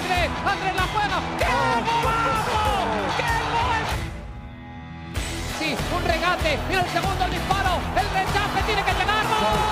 Andrés. Andrés la juega. ¡Qué golazo! ¡Qué gol! Sí, un regate. Mira el segundo disparo. El rechace tiene que llegar.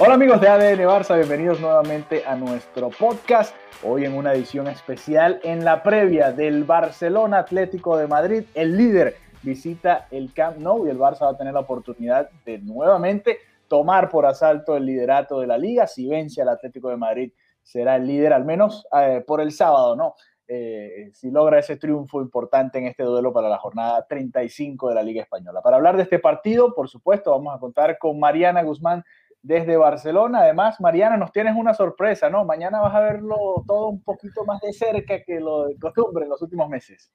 Hola amigos de ADN Barça, bienvenidos nuevamente a nuestro podcast. Hoy en una edición especial en la previa del Barcelona Atlético de Madrid. El líder visita el Camp Nou y el Barça va a tener la oportunidad de nuevamente tomar por asalto el liderato de la liga. Si vence al Atlético de Madrid, será el líder al menos eh, por el sábado, ¿no? Eh, si logra ese triunfo importante en este duelo para la jornada 35 de la Liga Española. Para hablar de este partido, por supuesto, vamos a contar con Mariana Guzmán desde Barcelona. Además, Mariana, nos tienes una sorpresa, ¿no? Mañana vas a verlo todo un poquito más de cerca que lo de costumbre en los últimos meses.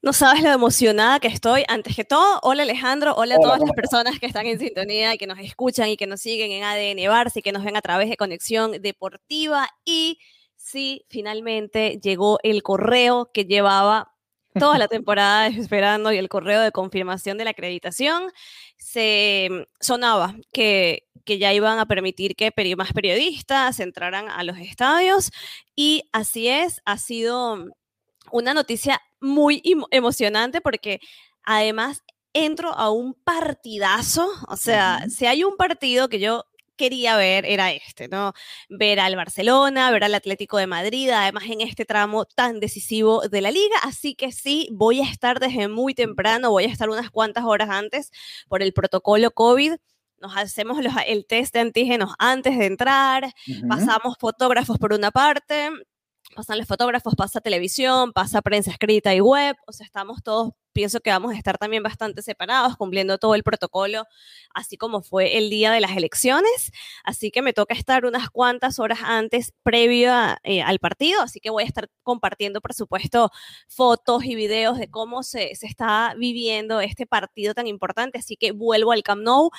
No sabes lo emocionada que estoy. Antes que todo, hola Alejandro, hola a todas ¿cómo las personas que están en sintonía y que nos escuchan y que nos siguen en ADN Barça y que nos ven a través de Conexión Deportiva. Y sí, finalmente llegó el correo que llevaba toda la temporada esperando y el correo de confirmación de la acreditación. Se mm, sonaba que, que ya iban a permitir que peri- más periodistas entraran a los estadios y así es, ha sido una noticia muy emo- emocionante porque además entro a un partidazo, o sea, si hay un partido que yo quería ver era este, ¿no? Ver al Barcelona, ver al Atlético de Madrid, además en este tramo tan decisivo de la liga, así que sí, voy a estar desde muy temprano, voy a estar unas cuantas horas antes por el protocolo COVID. Nos hacemos los- el test de antígenos antes de entrar, Ujú. pasamos fotógrafos por una parte, pasan los fotógrafos, pasa televisión, pasa prensa escrita y web, o sea, estamos todos, pienso que vamos a estar también bastante separados, cumpliendo todo el protocolo, así como fue el día de las elecciones, así que me toca estar unas cuantas horas antes, previo a, eh, al partido, así que voy a estar compartiendo, por supuesto, fotos y videos de cómo se, se está viviendo este partido tan importante, así que vuelvo al Camp Nou,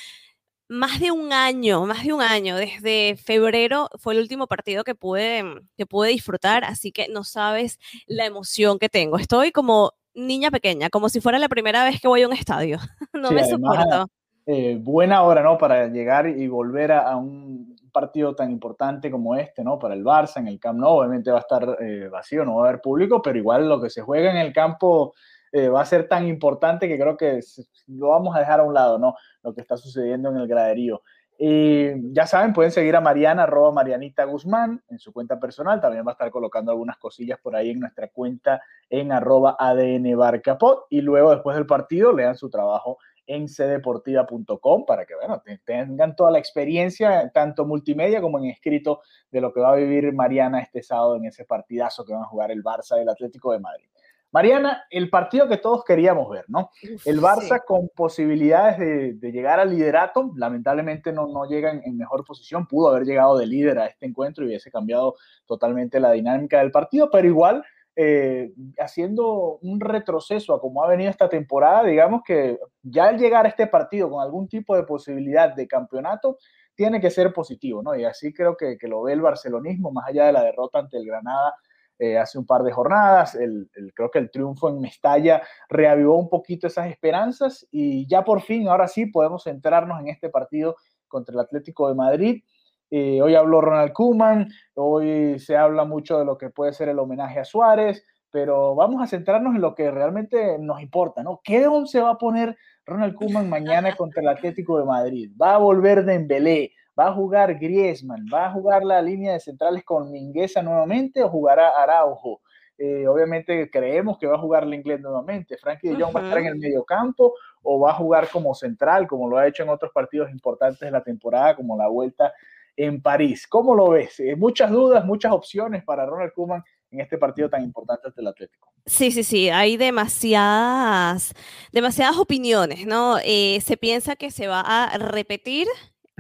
más de un año, más de un año, desde febrero fue el último partido que pude, que pude disfrutar, así que no sabes la emoción que tengo. Estoy como niña pequeña, como si fuera la primera vez que voy a un estadio. No Sí, me además, soporto. eh, buena hora, ¿no? Para llegar y volver a, a un partido tan importante como este, ¿no? Para el Barça en el Camp Nou, obviamente va a estar eh, vacío, no va a haber público, pero igual lo que se juega en el campo eh, va a ser tan importante que creo que lo vamos a dejar a un lado, ¿no? Lo que está sucediendo en el graderío. Y ya saben, pueden seguir a Mariana, arroba Marianita Guzmán, en su cuenta personal. También va a estar colocando algunas cosillas por ahí en nuestra cuenta en arroba ADN Barcapod. Y luego, después del partido, lean su trabajo en cdeportiva.com para que bueno, te- tengan toda la experiencia, tanto multimedia como en escrito, de lo que va a vivir Mariana este sábado en ese partidazo que van a jugar el Barça y el Atlético de Madrid. Mariana, el partido que todos queríamos ver, ¿no? Uf, El sí. Barça con posibilidades de, de llegar al liderato, lamentablemente no, no llega en, en mejor posición, pudo haber llegado de líder a este encuentro y hubiese cambiado totalmente la dinámica del partido, pero igual eh, haciendo un retroceso a como ha venido esta temporada, digamos que ya al llegar a este partido con algún tipo de posibilidad de campeonato, tiene que ser positivo, ¿no? Y así creo que, que lo ve el barcelonismo, más allá de la derrota ante el Granada eh, hace un par de jornadas, el, creo que el triunfo en Mestalla reavivó un poquito esas esperanzas y ya por fin, ahora sí, podemos centrarnos en este partido contra el Atlético de Madrid. Eh, hoy habló Ronald Koeman, hoy se habla mucho de lo que puede ser el homenaje a Suárez, pero vamos a centrarnos en lo que realmente nos importa, ¿no? ¿Qué once va a poner Ronald Koeman mañana contra el Atlético de Madrid? ¿Va a volver Dembélé? ¿Va a jugar Griezmann? ¿Va a jugar la línea de centrales con Mingueza nuevamente o jugará Araujo? Eh, obviamente creemos que va a jugar el inglés nuevamente. Frankie de Jong uh -huh. va a estar en el medio campo o va a jugar como central, como lo ha hecho en otros partidos importantes de la temporada, como la vuelta en París. ¿Cómo lo ves? Eh, muchas dudas, muchas opciones para Ronald Koeman en este partido tan importante ante el Atlético. Sí, sí, sí, hay demasiadas, demasiadas opiniones, ¿no? Eh, se piensa que se va a repetir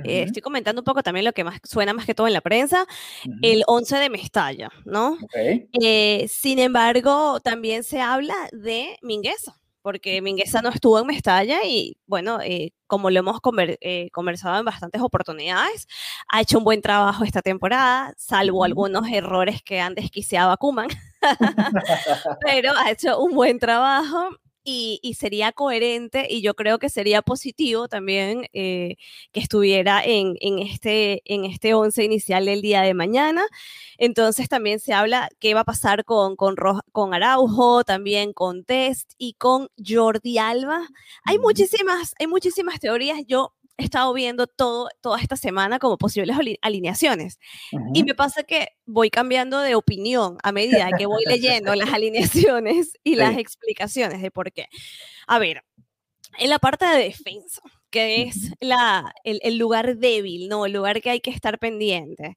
eh, estoy comentando un poco también lo que más suena más que todo en la prensa, el 11 de Mestalla, ¿no? Eh, sin embargo, también se habla de Mingueza, porque Mingueza no estuvo en Mestalla y, bueno, eh, como lo hemos conversado en bastantes oportunidades, ha hecho un buen trabajo esta temporada, salvo algunos errores que han desquiciado a Kuman, pero ha hecho un buen trabajo y, sería coherente y yo creo que sería positivo también eh, que estuviera en, en, este, en este once inicial del día de mañana. Entonces también se habla qué va a pasar con, con, con Araujo, también con Test y con Jordi Alba. Hay muchísimas, hay muchísimas teorías. Yo he estado viendo todo, toda esta semana como posibles alineaciones. Y me pasa que voy cambiando de opinión a medida que voy leyendo las alineaciones y las explicaciones de por qué. A ver, en la parte de defensa, que es la, el, lugar débil, ¿no? El lugar que hay que estar pendiente.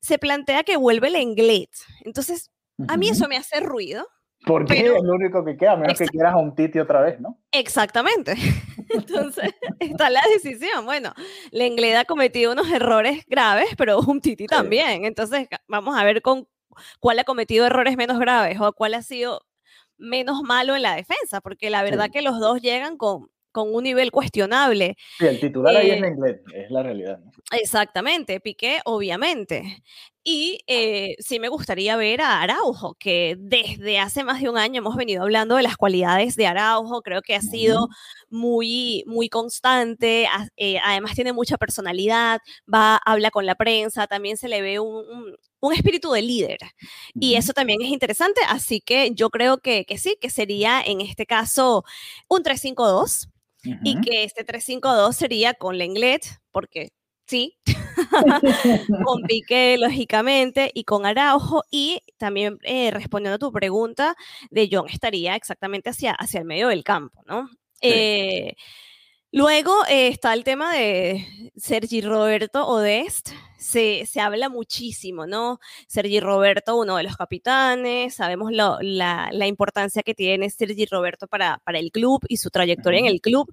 Se plantea que vuelve el inglés. Entonces, a mí eso me hace ruido. Porque es lo único que queda, a menos que quieras a un Titi otra vez, ¿no? Exactamente. Entonces, está la decisión. Bueno, Lenglet ha cometido unos errores graves, pero un Titi también. Entonces, vamos a ver con cuál ha cometido errores menos graves o cuál ha sido menos malo en la defensa, porque la verdad que los dos llegan con, con un nivel cuestionable. Sí, el titular ahí es eh, Lenglet, es la realidad. Exactamente, Piqué, obviamente. Y eh, sí me gustaría ver a Araujo, que desde hace más de un año hemos venido hablando de las cualidades de Araujo, creo que ha sido muy, muy constante, eh, además tiene mucha personalidad, va, habla con la prensa, también se le ve un, espíritu de líder. Y eso también es interesante, así que yo creo que, que sí, que sería en este caso un 3-5-2. Y que este 3-5-2 sería con Lenglet, porque sí, con Piqué, lógicamente, y con Araujo. Y también eh, respondiendo a tu pregunta, de John estaría exactamente hacia, hacia el medio del campo, ¿no? Eh, luego eh, está el tema de Sergi Roberto Odest. Se, se, habla muchísimo, ¿no? Sergi Roberto, uno de los capitanes, sabemos la, la, importancia que tiene Sergi Roberto para, para el club y su trayectoria en el club.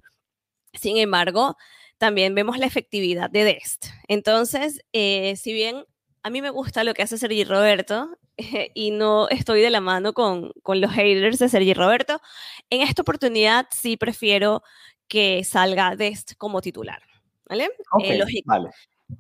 Sin embargo, también vemos la efectividad de Dest. Entonces, eh, si bien a mí me gusta lo que hace Sergi Roberto y no estoy de la mano con, con, los haters de Sergi Roberto, en esta oportunidad sí prefiero que salga Dest como titular. ¿Vale? Okay, eh, vale.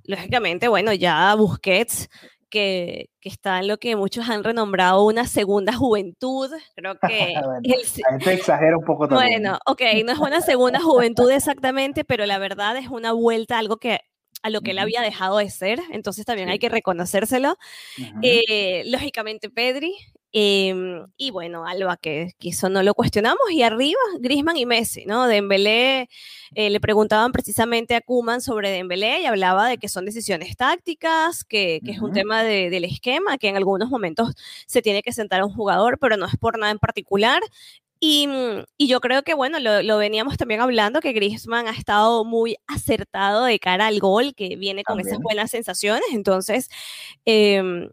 Lógicamente, bueno, ya Busquets que, que, está en lo que muchos han renombrado una segunda juventud. Creo que... bueno, exagera un poco también. Bueno, ok, no es una segunda juventud exactamente, pero la verdad es una vuelta a algo que a lo que él había dejado de ser, entonces también hay que reconocérselo. Eh, lógicamente Pedri, em, y bueno, Alba, que, que, eso no lo cuestionamos. Y arriba, Grisman y Messi, ¿no? Dembélé, eh, le preguntaban precisamente a Kuman sobre Dembélé y hablaba de que son decisiones tácticas, que, que es un tema de, del esquema, que en algunos momentos se tiene que sentar a un jugador, pero no es por nada en particular. Y, y, yo creo que, bueno, lo, lo, veníamos también hablando, que Griezmann ha estado muy acertado de cara al gol, que viene con esas buenas sensaciones. Entonces, eh,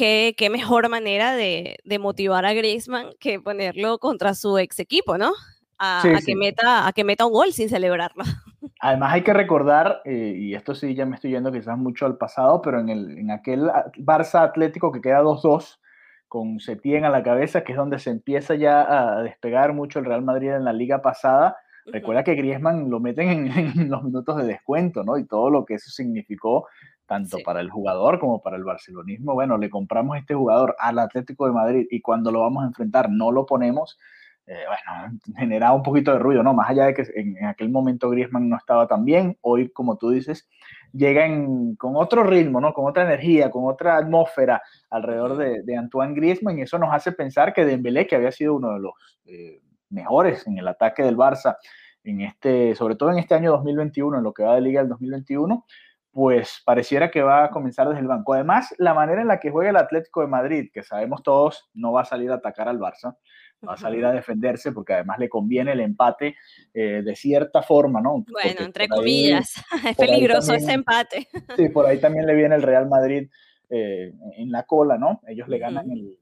¿qué, qué, mejor manera de, de, motivar a Griezmann que ponerlo contra su ex equipo, ¿no? a, que meta, a que meta un gol sin celebrarlo. Además hay que recordar, eh, y esto sí ya me estoy yendo quizás mucho al pasado, pero en, el, en aquel Barça Atlético que queda 2-2, con Setién a la cabeza, que es donde se empieza ya a despegar mucho el Real Madrid en la liga pasada. Recuerda que Griezmann lo meten en, los minutos de descuento, ¿no? Y todo lo que eso significó tanto para el jugador como para el barcelonismo. Bueno, le compramos este jugador al Atlético de Madrid y cuando lo vamos a enfrentar no lo ponemos eh, bueno, generaba un poquito de ruido, ¿no? Más allá de que en, aquel momento Griezmann no estaba tan bien, hoy, como tú dices, llega con otro ritmo, ¿no? Con otra energía, con otra atmósfera alrededor de, Antoine Griezmann y eso nos hace pensar que Dembélé, que había sido uno de los eh, mejores en el ataque del Barça, en este, sobre todo en este año 2021, en lo que va de Liga del 2021, pues pareciera que va a comenzar desde el banco. Además, la manera en la que juega el Atlético de Madrid, que sabemos todos, no va a salir a atacar al Barça, va a salir a defenderse porque además le conviene el empate eh, de cierta forma, ¿no? Bueno, entre comillas, es peligroso ese empate. Sí, por ahí también le viene el Real Madrid eh, en la cola, ¿no? Ellos le ganan el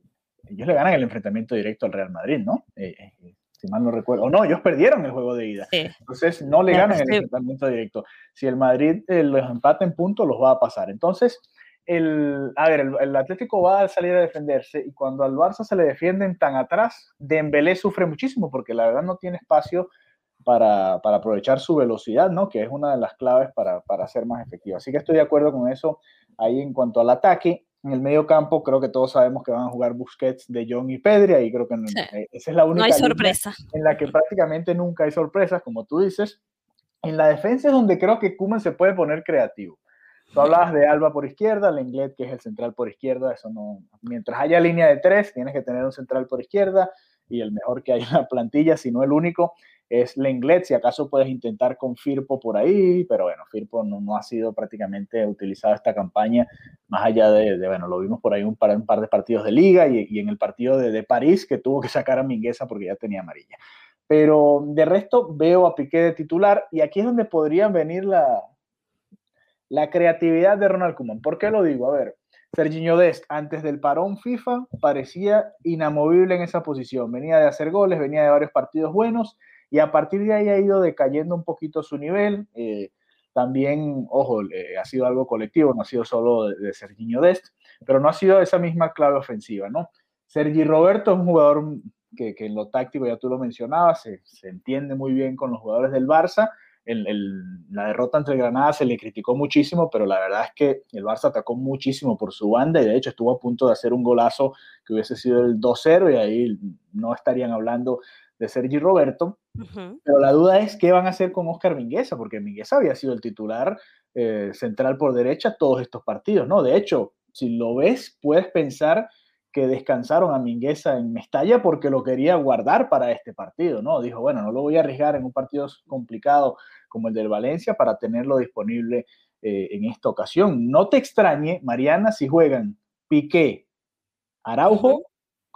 ellos le ganan el enfrentamiento directo al Real Madrid, ¿no? Eh, si mal no recuerdo. O no, ellos perdieron el juego de ida. Entonces no le ganan el enfrentamiento directo. Si el Madrid los empata en puntos, los va a pasar. Entonces, el, a ver, el, Atlético va a salir a defenderse y cuando al Barça se le defienden tan atrás, Dembélé sufre muchísimo porque la verdad no tiene espacio para, aprovechar su velocidad, ¿no? Que es una de las claves para, para ser más efectivo. Así que estoy de acuerdo con eso ahí en cuanto al ataque. En el medio campo creo que todos sabemos que van a jugar Busquets, De Jong y Pedri, y creo que eh, esa es la única no hay sorpresa. en la que prácticamente nunca hay sorpresas, como tú dices. En la defensa es donde creo que Kuman se puede poner creativo. Tú hablabas de Alba por izquierda, Lenglet, que es el central por izquierda, eso no. Mientras haya línea de tres, tienes que tener un central por izquierda y el mejor que hay en la plantilla, si no el único, es Lenglet. Si acaso puedes intentar con Firpo por ahí, pero bueno, Firpo no, ha sido prácticamente utilizado esta campaña, más allá de, bueno, lo vimos por ahí un par, un par de partidos de liga y, en el partido de, de, París, que tuvo que sacar a Mingueza porque ya tenía amarilla. Pero de resto veo a Piqué de titular y aquí es donde podrían venir la, la creatividad de Ronald Koeman. ¿Por qué lo digo? A ver, Serginho Dest, antes del parón FIFA, parecía inamovible en esa posición. Venía de hacer goles, venía de varios partidos buenos y a partir de ahí ha ido decayendo un poquito su nivel. Eh, también, ojo, ha sido algo colectivo, no ha sido solo de, de Dest, pero no ha sido esa misma clave ofensiva, ¿no? Sergi Roberto es un jugador que, en lo táctico, ya tú lo mencionabas, se, se entiende muy bien con los jugadores del Barça, la derrota entre Granada se le criticó muchísimo, pero la verdad es que el Barça atacó muchísimo por su banda y de hecho estuvo a punto de hacer un golazo que hubiese sido el 2-0 y ahí no estarían hablando de Sergi Roberto. Pero la duda es qué van a hacer con Oscar Mingueza, porque Mingueza había sido el titular eh, central por derecha todos estos partidos, ¿no? De hecho, si lo ves, puedes pensar que descansaron a Mingueza en Mestalla porque lo quería guardar para este partido, ¿no? Dijo, bueno, no lo voy a arriesgar en un partido complicado como el del Valencia para tenerlo disponible eh, en esta ocasión. No te extrañe, Mariana, si juegan Piqué, Araujo,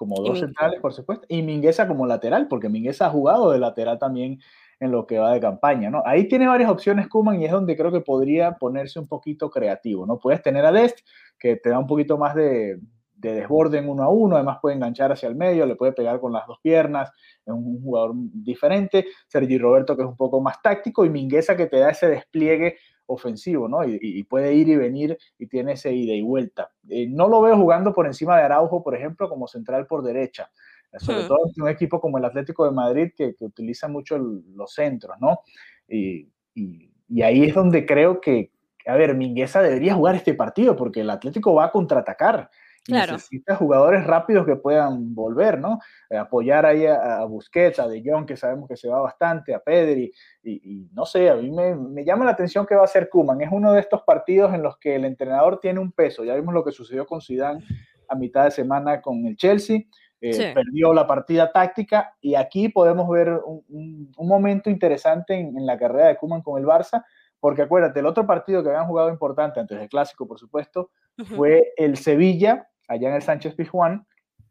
como dos centrales, por supuesto, y Mingueza como lateral, porque Mingueza ha jugado de lateral también en lo que va de campaña, ¿no? Ahí tiene varias opciones Kuman y es donde creo que podría ponerse un poquito creativo, ¿no? Puedes tener a Dest, que te da un poquito más de, de desborde en uno a uno, además puede enganchar hacia el medio, le puede pegar con las dos piernas, es un jugador diferente, Sergi Roberto que es un poco más táctico y Mingueza que te da ese despliegue ofensivo, ¿no? Y, puede ir y venir y tiene ese ida y vuelta. Eh, no lo veo jugando por encima de Araujo, por ejemplo, como central por derecha, sobre hmm. todo en un equipo como el Atlético de Madrid que, utiliza mucho los centros, ¿no? Y, y ahí es donde creo que, a ver, Mingueza debería jugar este partido porque el Atlético va a contraatacar Necesita jugadores rápidos que puedan volver, ¿no? Eh, apoyar ahí a, Busquets, a De Jong, que sabemos que se va bastante, a Pedri, y, no sé, a mí me, llama la atención que va a ser Kuman. Es uno de estos partidos en los que el entrenador tiene un peso. Ya vimos lo que sucedió con Zidane a mitad de semana con el Chelsea. Eh, perdió la partida táctica y aquí podemos ver un, momento interesante en, la carrera de Kuman con el Barça, porque acuérdate, el otro partido que habían jugado importante antes del clásico, por supuesto, fue el Sevilla allá en el Sánchez Pizjuán,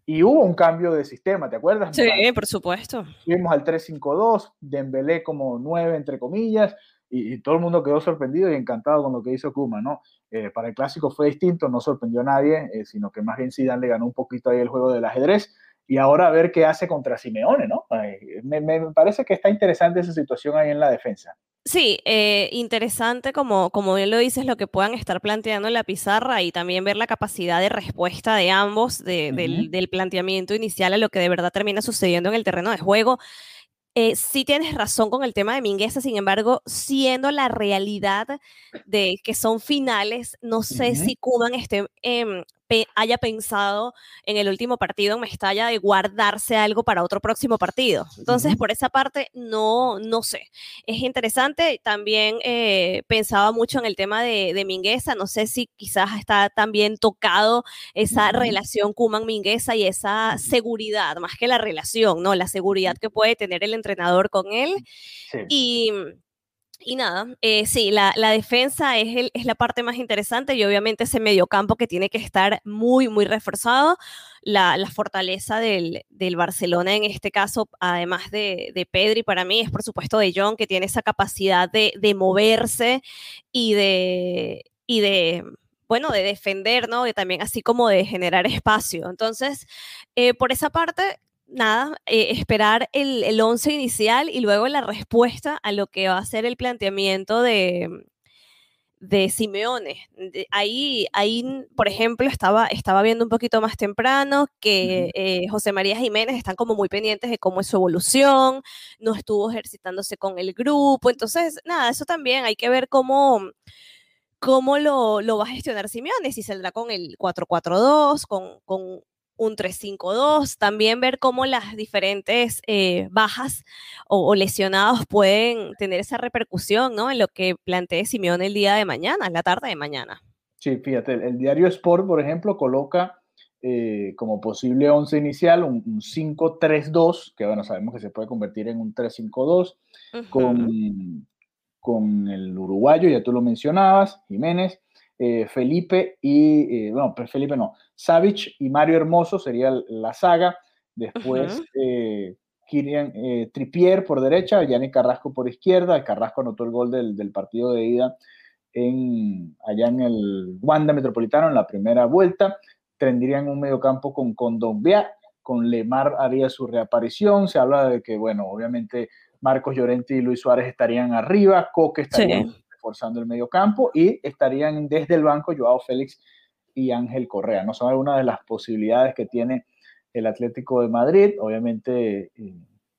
y hubo un cambio de sistema, ¿te acuerdas? Sí, por supuesto. Fuimos al 3-5-2, Dembélé como 9, entre comillas, y, todo el mundo quedó sorprendido y encantado con lo que hizo Kuma, ¿no? Eh, para el clásico fue distinto, no sorprendió a nadie, eh, sino que más bien Zidane le ganó un poquito ahí el juego del ajedrez, y ahora a ver qué hace contra Simeone, ¿no? me, me, parece que está interesante esa situación ahí en la defensa. Sí, eh, interesante como, como bien lo dices, lo que puedan estar planteando en la pizarra y también ver la capacidad de respuesta de ambos del, del, planteamiento inicial a lo que de verdad termina sucediendo en el terreno de juego. Eh, sí tienes razón con el tema de Mingueza, sin embargo, siendo la realidad de que son finales, no sé si Kuman esté eh, haya pensado en el último partido en Mestalla de guardarse algo para otro próximo partido. Entonces, por esa parte, no, no sé. Es interesante. También eh, pensaba mucho en el tema de, de, Mingueza. No sé si quizás está también tocado esa relación Kuman-Mingueza y esa seguridad, más que la relación, ¿no? La seguridad que puede tener el entrenador con él. Y Y nada, eh, sí, la, la defensa es, el, es la parte más interesante y obviamente ese mediocampo que tiene que estar muy, muy reforzado. La, la fortaleza del, del, Barcelona en este caso, además de, de, Pedri, para mí es por supuesto de John, que tiene esa capacidad de, de moverse y de, y de, bueno, de defender, ¿no? Y también así como de generar espacio. Entonces, eh, por esa parte, nada, eh, esperar el, el once inicial y luego la respuesta a lo que va a ser el planteamiento de, de Simeone. De, ahí, ahí, por ejemplo, estaba, estaba viendo un poquito más temprano que eh, José María Jiménez están como muy pendientes de cómo es su evolución, no estuvo ejercitándose con el grupo, entonces, nada, eso también hay que ver cómo cómo lo, lo, va a gestionar Simeone, si saldrá con el 4-4-2, con, con un 3-5-2, también ver cómo las diferentes eh, bajas o, o, lesionados pueden tener esa repercusión ¿no? en lo que plantee Simeone el día de mañana, en la tarde de mañana. Sí, fíjate, el, el diario Sport, por ejemplo, coloca eh, como posible 11 inicial un, un 5-3-2, que bueno, sabemos que se puede convertir en un 3-5-2, uh -huh. con, con el uruguayo, ya tú lo mencionabas, Jiménez, eh, Felipe y, eh, bueno, Felipe no, Savic y Mario Hermoso sería la saga. Después, uh -huh. eh, Kirian eh, Tripier por derecha, Yannick Carrasco por izquierda. Carrasco anotó el gol del, del, partido de ida en, allá en el Wanda Metropolitano en la primera vuelta. Tendrían un mediocampo con Condombia, con Lemar haría su reaparición. Se habla de que, bueno, obviamente Marcos Llorente y Luis Suárez estarían arriba, Coque estaría sí reforzando el medio campo y estarían desde el banco Joao Félix y Ángel Correa. No son algunas de las posibilidades que tiene el Atlético de Madrid. Obviamente, eh,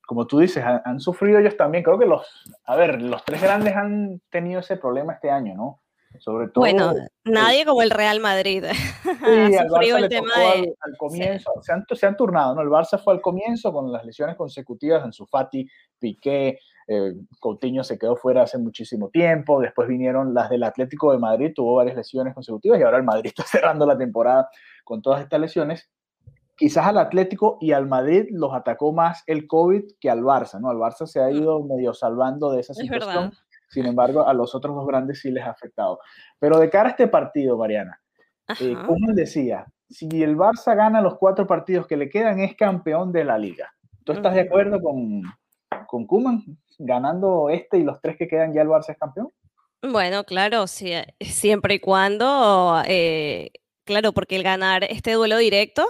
como tú dices, han, han, sufrido ellos también. Creo que los, a ver, los tres grandes han tenido ese problema este año, ¿no? Sobre todo. Bueno, nadie eh, como el Real Madrid. Sí, al Barça el tema de... al, al, comienzo. Sí. Se, han, se han turnado, ¿no? El Barça fue al comienzo con las lesiones consecutivas en su Fati, Piqué, eh, Coutinho se quedó fuera hace muchísimo tiempo, después vinieron las del Atlético de Madrid, tuvo varias lesiones consecutivas y ahora el Madrid está cerrando la temporada con todas estas lesiones. Quizás al Atlético y al Madrid los atacó más el COVID que al Barça, ¿no? Al Barça se ha mm. ido medio salvando de esa situación, sin embargo a los otros dos grandes sí les ha afectado. Pero de cara a este partido, Mariana, eh, como decía, si el Barça gana los cuatro partidos que le quedan, es campeón de la liga. ¿Tú estás de acuerdo con, con Kuman? ganando este y los tres que quedan ya el Barça es campeón? Bueno, claro, sí, eh, siempre y cuando, eh, claro, porque el ganar este duelo directo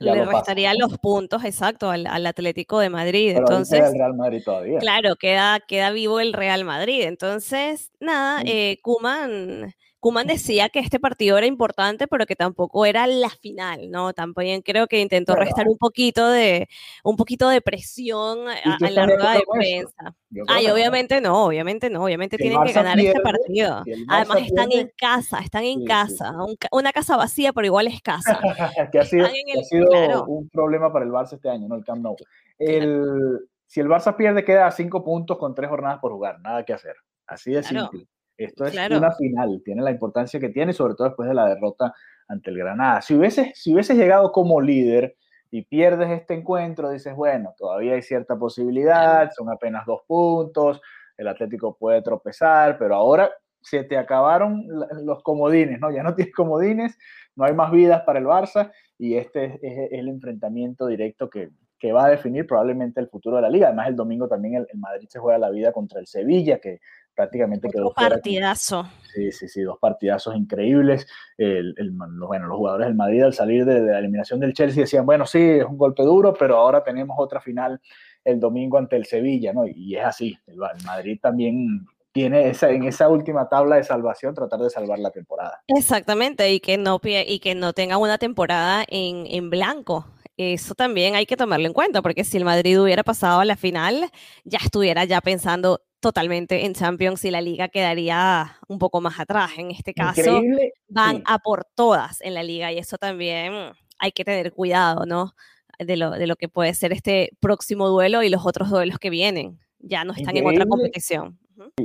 ya le restaría pasa. los puntos, exacto, al, al Atlético de Madrid. Pero Entonces, queda el Real Madrid todavía. Claro, queda, queda vivo el Real Madrid. Entonces, nada, sí. eh, Kuman Kuman decía que este partido era importante, pero que tampoco era la final, ¿no? También creo que intentó restar un poquito de un poquito de presión a, a la rueda de prensa. Ay, obviamente no, obviamente no, obviamente tienen que ganar este pierde, este partido. Además están pierde, en casa, están en sí, casa, sí. Una casa vacía, pero igual es casa. que ha sido, el, ha sido claro. un problema para el Barça este año, ¿no? El Camp Nou. El, si el Barça pierde, queda a cinco puntos con tres jornadas por jugar, nada que hacer. Así de claro. simple. Esto es claro. una final, tiene la importancia que tiene, sobre todo después de la derrota ante el Granada. Si hubieses, si hubieses llegado como líder y pierdes este encuentro, dices, bueno, todavía hay cierta posibilidad, son apenas dos puntos, el Atlético puede tropezar, pero ahora se te acabaron los comodines, ¿no? Ya no tienes comodines, no hay más vidas para el Barça y este es, el enfrentamiento directo que, que va a definir probablemente el futuro de la liga. Además, el domingo también el, el Madrid se juega la vida contra el Sevilla, que prácticamente quedó partidazo. Fuera. Sí, sí, sí, dos partidazos increíbles. El, el, bueno, los jugadores del Madrid al salir de, de, la eliminación del Chelsea decían, bueno, sí, es un golpe duro, pero ahora tenemos otra final el domingo ante el Sevilla, ¿no? Y es así, el, el Madrid también tiene esa, en esa última tabla de salvación tratar de salvar la temporada. Exactamente, y que no, y que no tenga una temporada en, en blanco, eso también hay que tomarlo en cuenta, porque si el Madrid hubiera pasado a la final, ya estuviera ya pensando totalmente en Champions y la liga quedaría un poco más atrás. En este caso, Increíble. van sí. a por todas en la liga y eso también hay que tener cuidado, ¿no? De lo, de lo que puede ser este próximo duelo y los otros duelos que vienen. Ya no están Increíble. en otra competición.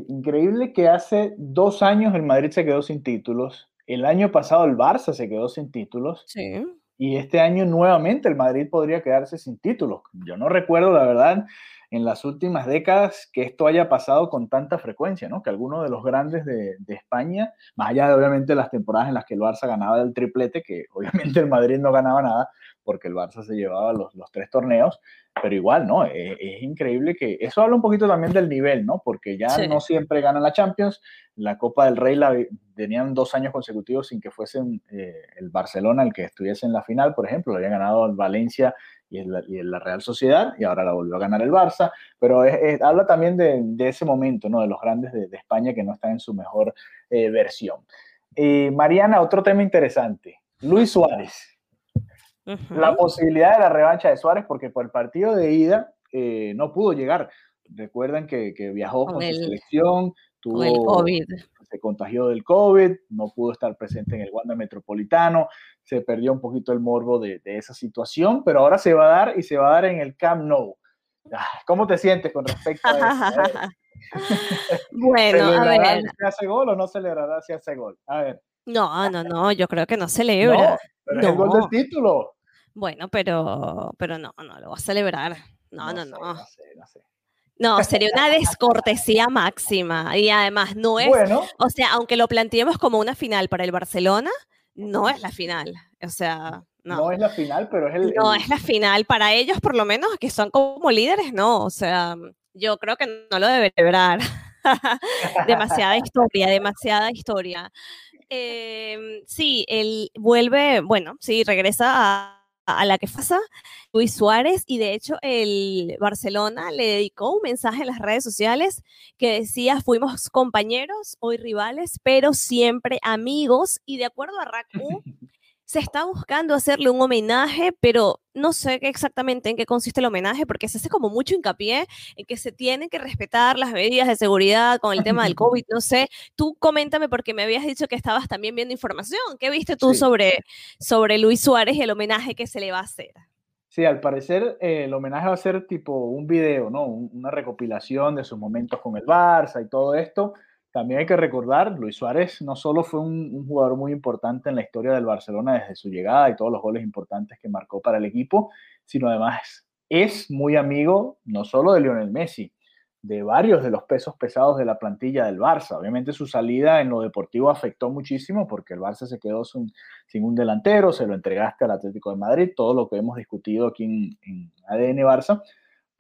Increíble que hace dos años el Madrid se quedó sin títulos. El año pasado el Barça se quedó sin títulos. Sí y este año nuevamente el Madrid podría quedarse sin títulos. Yo no recuerdo, la verdad, en las últimas décadas que esto haya pasado con tanta frecuencia, ¿no? Que alguno de los grandes de, España, más allá de obviamente las temporadas en las que el Barça ganaba el triplete, que obviamente el Madrid no ganaba nada porque el Barça se llevaba los, los tres torneos, pero igual, ¿no? Es, es, increíble que eso habla un poquito también del nivel, ¿no? Porque ya no siempre ganan la Champions, la Copa del Rey la tenían dos años consecutivos sin que fuesen eh, el Barcelona el que estuviese en la final, por ejemplo, lo había ganado el Valencia y en, la, Real Sociedad y ahora la volvió a ganar el Barça, pero habla también de, ese momento, ¿no? De los grandes de, España que no están en su mejor eh, versión. Mariana, otro tema interesante, Luis Suárez. La posibilidad de la revancha de Suárez, porque por el partido de ida eh, no pudo llegar. Recuerdan que, viajó con, su selección, tuvo, el COVID. Se contagió del COVID, no pudo estar presente en el Wanda Metropolitano, se perdió un poquito el morbo de, esa situación, pero ahora se va a dar y se va a dar en el Camp Nou. Ah, ¿Cómo te sientes con respecto a eso? bueno, a ver. si hace gol o no celebrará si hace gol? A ver. No, no, no, yo creo que no celebra. pero es el gol del título. Bueno, pero, pero no, no lo va a celebrar. No, no, no. No, no, sé, no, sé. No sería una descortesía máxima. Y además no es, bueno. o sea, aunque lo planteemos como una final para el Barcelona, no es la final. O sea, no. No es la final, pero es el. No es la final. Para ellos, por lo menos, que son como líderes, no. O sea, yo creo que no lo debe celebrar. demasiada historia, demasiada historia. Eh, sí, él vuelve, bueno, sí, regresa a, a la que pasa Luis Suárez y de hecho el Barcelona le dedicó un mensaje en las redes sociales que decía fuimos compañeros, hoy rivales, pero siempre amigos y de acuerdo a Raku se está buscando hacerle un homenaje, pero no sé exactamente en qué consiste el homenaje, porque se hace como mucho hincapié en que se tienen que respetar las medidas de seguridad con el tema del COVID, no sé. Tú coméntame porque me habías dicho que estabas también viendo información. ¿Qué viste tú sobre, sobre Luis Suárez y el homenaje que se le va a hacer? Sí, al parecer eh, el homenaje va a ser tipo un video, ¿no? Una recopilación de sus momentos con el Barça y todo esto también hay que recordar, Luis Suárez no solo fue un, jugador muy importante en la historia del Barcelona desde su llegada y todos los goles importantes que marcó para el equipo, sino además es muy amigo no solo de Lionel Messi, de varios de los pesos pesados de la plantilla del Barça. Obviamente su salida en lo deportivo afectó muchísimo porque el Barça se quedó sin, un delantero, se lo entregaste al Atlético de Madrid, todo lo que hemos discutido aquí en, en ADN Barça,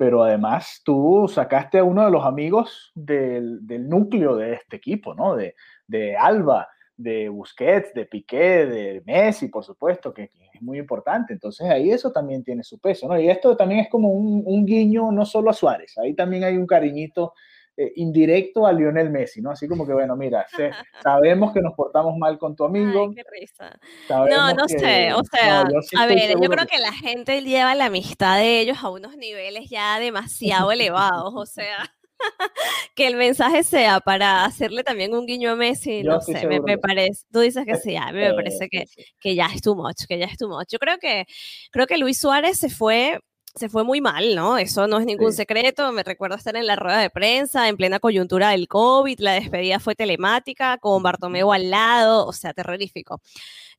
pero además tú sacaste a uno de los amigos del, núcleo de este equipo, ¿no? De, de, Alba, de Busquets, de Piqué, de Messi, por supuesto, que, es muy importante. Entonces ahí eso también tiene su peso, ¿no? Y esto también es como un, un guiño no solo a Suárez, ahí también hay un cariñito eh, indirecto a Lionel Messi, ¿no? Así como que, bueno, mira, sabemos que nos portamos mal con tu amigo. Ay, qué risa. No, no sé, o sea, a ver, yo creo que... la gente lleva la amistad de ellos a unos niveles ya demasiado elevados, o sea que el mensaje sea para hacerle también un guiño a Messi, no sé, me, parece, tú dices que sí, a mí me parece que, que ya es too much, que ya es too much. Yo creo que, creo que Luis Suárez se fue se fue muy mal, ¿no? Eso no es ningún secreto. Me recuerdo estar en la rueda de prensa en plena coyuntura del COVID. La despedida fue telemática, con Bartomeu al lado, o sea, terrorífico.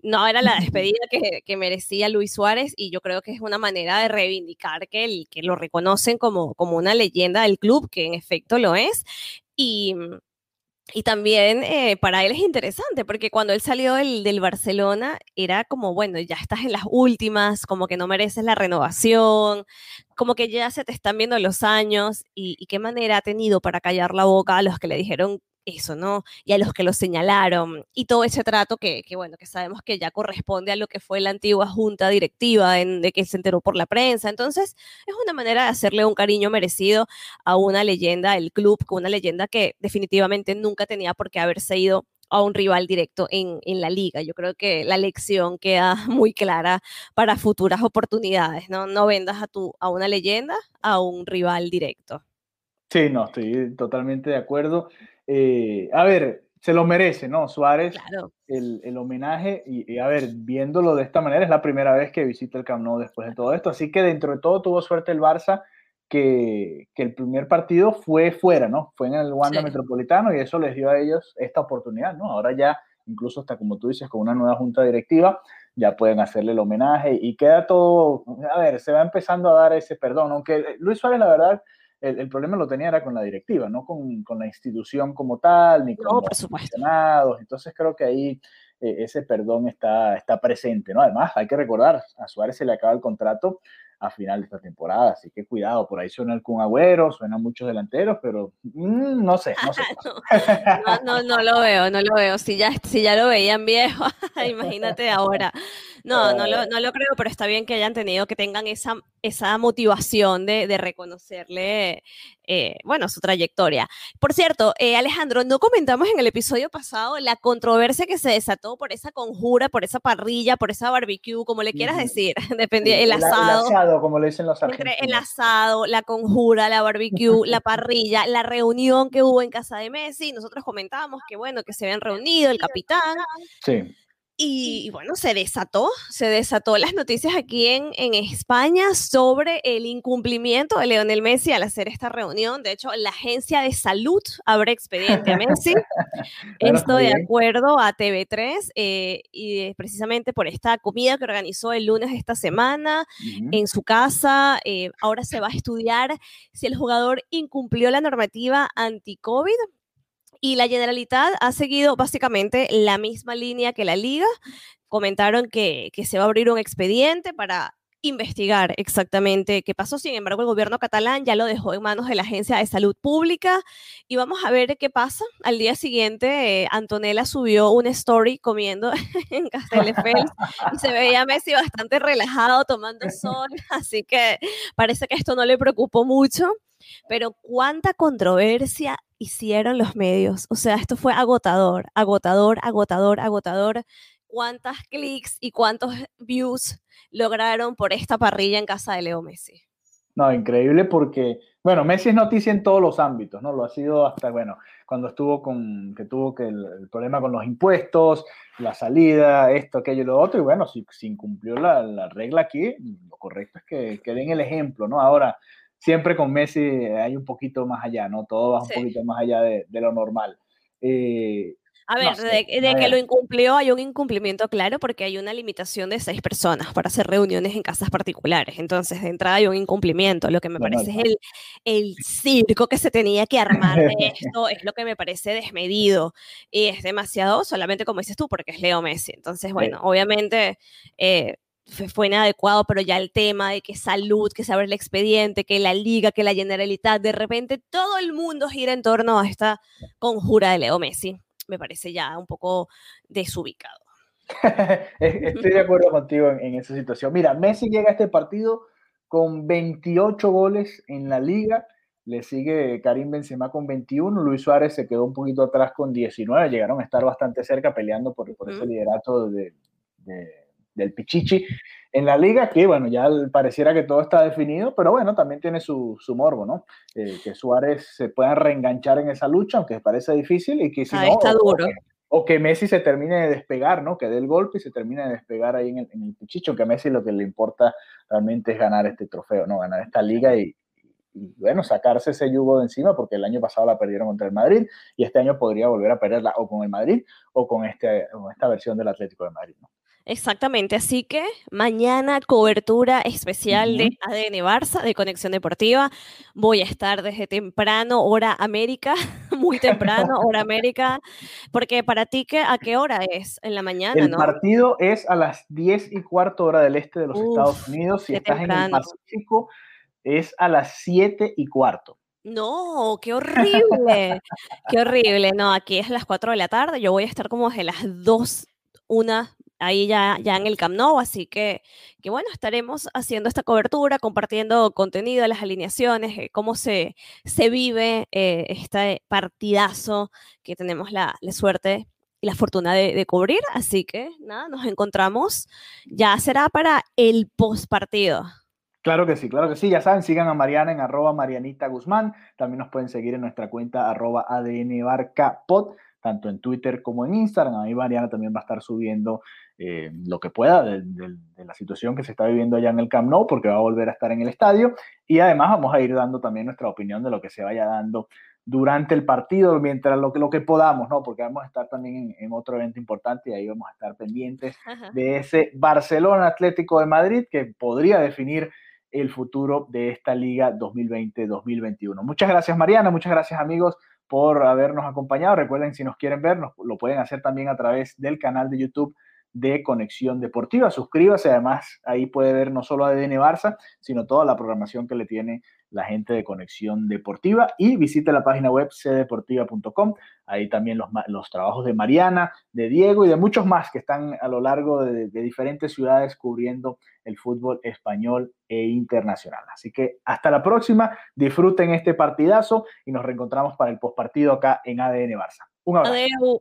No era la despedida que, merecía Luis Suárez y yo creo que es una manera de reivindicar que, el, que lo reconocen como, como una leyenda del club, que en efecto lo es. Y, y también eh, para él es interesante, porque cuando él salió del, del, Barcelona era como, bueno, ya estás en las últimas, como que no mereces la renovación, como que ya se te están viendo los años y, y qué manera ha tenido para callar la boca a los que le dijeron eso, ¿no? Y a los que lo señalaron y todo ese trato que, que, bueno, que sabemos que ya corresponde a lo que fue la antigua junta directiva de que se enteró por la prensa. Entonces, es una manera de hacerle un cariño merecido a una leyenda del club, una leyenda que definitivamente nunca tenía por qué haberse ido a un rival directo en, en, la liga. Yo creo que la lección queda muy clara para futuras oportunidades, ¿no? No vendas a, tu, a una leyenda a un rival directo. Sí, no, estoy totalmente de acuerdo. Eh, a ver, se lo merece, ¿no? Suárez, el, homenaje, y, a ver, viéndolo de esta manera, es la primera vez que visita el Camp Nou después de todo esto, así que dentro de todo tuvo suerte el Barça, que, el primer partido fue fuera, ¿no? Fue en el Wanda Metropolitano y eso les dio a ellos esta oportunidad, ¿no? Ahora ya, incluso hasta como tú dices, con una nueva junta directiva, ya pueden hacerle el homenaje y queda todo, a ver, se va empezando a dar ese perdón, aunque Luis Suárez la verdad el, problema lo tenía era con la directiva, no con, con la institución como tal, ni con los funcionados. Entonces creo que ahí eh, ese perdón está, está presente, ¿no? Además, hay que recordar, a Suárez se le acaba el contrato a final de esta temporada. Así que cuidado, por ahí suena el Kun Agüero, suenan muchos delanteros, pero mm, no sé, no sé. no, no, lo veo, no lo veo. Si ya, si ya lo veían viejo, imagínate ahora. No, no lo, no lo creo, pero está bien que hayan tenido, que tengan esa, esa motivación de, de reconocerle, eh, bueno, su trayectoria. Por cierto, eh, Alejandro, no comentamos en el episodio pasado la controversia que se desató por esa conjura, por esa parrilla, por esa barbecue, como le quieras decir, dependía, el asado. El asado, como le dicen los argentinos. El asado, la conjura, la barbecue, la parrilla, la reunión que hubo en casa de Messi, nosotros comentábamos que, bueno, que se habían reunido el capitán. Sí. Y, bueno, se desató, se desató las noticias aquí en, en, España sobre el incumplimiento de Leonel Messi al hacer esta reunión. De hecho, la agencia de salud abre expediente a Messi. Esto de acuerdo a TV3 eh, y precisamente por esta comida que organizó el lunes de esta semana en su casa. Eh, ahora se va a estudiar si el jugador incumplió la normativa anti-COVID y la Generalitat ha seguido básicamente la misma línea que la Liga. Comentaron que, que se va a abrir un expediente para investigar exactamente qué pasó. Sin embargo, el gobierno catalán ya lo dejó en manos de la Agencia de Salud Pública y vamos a ver qué pasa. Al día siguiente, eh, Antonella subió una story comiendo en Castelldefels y se veía a Messi bastante relajado tomando sol, así que parece que esto no le preocupó mucho. Pero cuánta controversia hicieron los medios. O sea, esto fue agotador, agotador, agotador, agotador. ¿Cuántas clics y cuántos views lograron por esta parrilla en casa de Leo Messi? No, increíble porque, bueno, Messi es noticia en todos los ámbitos, ¿no? Lo ha sido hasta, bueno, cuando estuvo con, que tuvo que el, problema con los impuestos, la salida, esto, aquello y lo otro, y bueno, si, si incumplió la, la, regla aquí, lo correcto es que, que den el ejemplo, ¿no? Ahora, siempre con Messi hay un poquito más allá, ¿no? Todo va un poquito más allá de, lo normal. Eh, a ver, de, que lo incumplió hay un incumplimiento claro porque hay una limitación de seis personas para hacer reuniones en casas particulares. Entonces, de entrada hay un incumplimiento. Lo que me parece es el, el circo que se tenía que armar de esto, es lo que me parece desmedido. Y es demasiado, solamente como dices tú, porque es Leo Messi. Entonces, bueno, obviamente... Eh, fue inadecuado, pero ya el tema de que salud, que se abre el expediente, que la liga, que la generalidad, de repente todo el mundo gira en torno a esta conjura de Leo Messi. Me parece ya un poco desubicado. Estoy de acuerdo contigo en, esa situación. Mira, Messi llega a este partido con 28 goles en la liga. Le sigue Karim Benzema con 21. Luis Suárez se quedó un poquito atrás con 19. Llegaron a estar bastante cerca peleando por, por ese liderato de del Pichichi en la liga, que bueno, ya pareciera que todo está definido, pero bueno, también tiene su, su morbo, ¿no? Eh, que Suárez se pueda reenganchar en esa lucha, aunque parece difícil, y que si no, está duro. O, que, Messi se termine de despegar, ¿no? Que dé el golpe y se termine de despegar ahí en el, en el Pichichi, aunque a Messi lo que le importa realmente es ganar este trofeo, ¿no? Ganar esta liga y, y bueno, sacarse ese yugo de encima, porque el año pasado la perdieron contra el Madrid y este año podría volver a perderla o con el Madrid o con, este, con esta versión del Atlético de Madrid. ¿no? Exactamente, así que mañana cobertura especial de ADN Barça, de Conexión Deportiva. Voy a estar desde temprano, hora América, muy temprano, hora América, porque para ti, ¿a qué hora es? En la mañana, El partido es a las 10 y cuarto hora del este de los Estados Unidos. Si estás en el Pacífico, es a las 7 y cuarto. No, qué horrible, qué horrible. No, aquí es a las 4 de la tarde, yo voy a estar como desde las 2, una ahí ya, ya en el Camp Nou, así que, que bueno, estaremos haciendo esta cobertura, compartiendo contenido de las alineaciones, eh, cómo se, se vive eh, este partidazo que tenemos la, suerte y la fortuna de, cubrir, así que nada, nos encontramos, ya será para el post partido. Claro que sí, claro que sí. Ya saben, sigan a Mariana en arroba Marianita Guzmán. También nos pueden seguir en nuestra cuenta arroba ADN Barca tanto en Twitter como en Instagram. Ahí Mariana también va a estar subiendo eh, lo que pueda de, la situación que se está viviendo allá en el Camp Nou, porque va a volver a estar en el estadio. Y además vamos a ir dando también nuestra opinión de lo que se vaya dando durante el partido, mientras lo, lo que podamos, ¿no? Porque vamos a estar también en, otro evento importante y ahí vamos a estar pendientes de ese Barcelona Atlético de Madrid que podría definir el futuro de esta liga 2020-2021. Muchas gracias Mariana, muchas gracias amigos por habernos acompañado. Recuerden, si nos quieren ver, lo pueden hacer también a través del canal de YouTube de Conexión Deportiva. Suscríbase, además ahí puede ver no solo ADN Barça, sino toda la programación que le tiene la gente de Conexión Deportiva y visite la página web cdeportiva.com. Ahí también los, los, trabajos de Mariana, de Diego y de muchos más que están a lo largo de, diferentes ciudades cubriendo el fútbol español e internacional. Así que hasta la próxima, disfruten este partidazo y nos reencontramos para el postpartido acá en ADN Barça. Un abrazo.